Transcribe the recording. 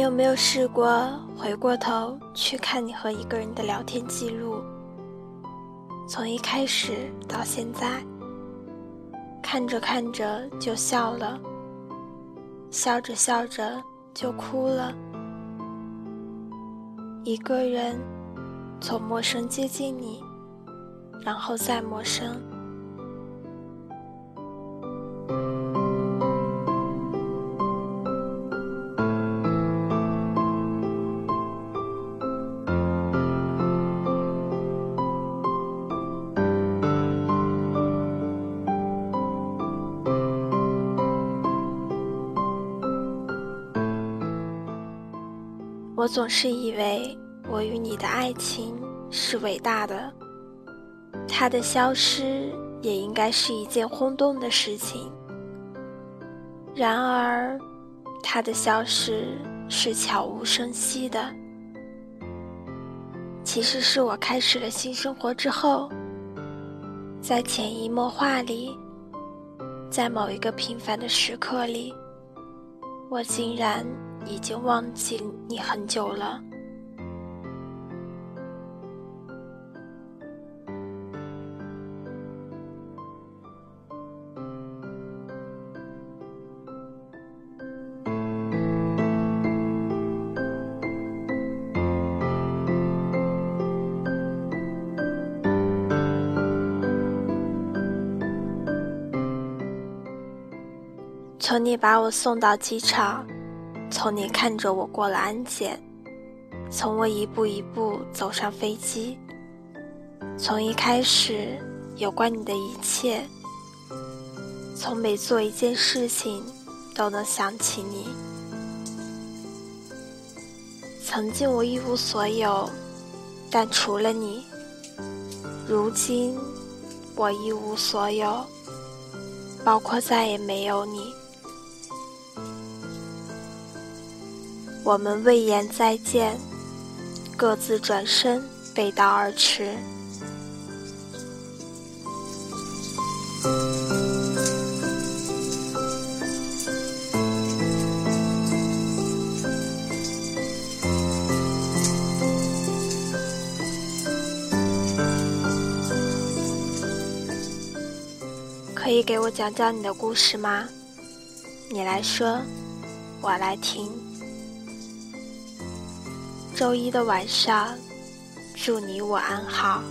你有没有试过回过头去看你和一个人的聊天记录，从一开始到现在，看着看着就笑了，笑着笑着就哭了。一个人从陌生接近你，然后再陌生。我总是以为我与你的爱情是伟大的，它的消失也应该是一件轰动的事情。然而，它的消失是悄无声息的。其实是我开始了新生活之后，在潜移默化里，在某一个平凡的时刻里，我竟然。已经忘记你很久了。从你把我送到机场。从你看着我过了安检，从我一步一步走上飞机，从一开始有关你的一切，从每做一件事情都能想起你。曾经我一无所有，但除了你，如今我一无所有，包括再也没有你。我们未言再见，各自转身，背道而驰。可以给我讲讲你的故事吗？你来说，我来听。周一的晚上，祝你我安好。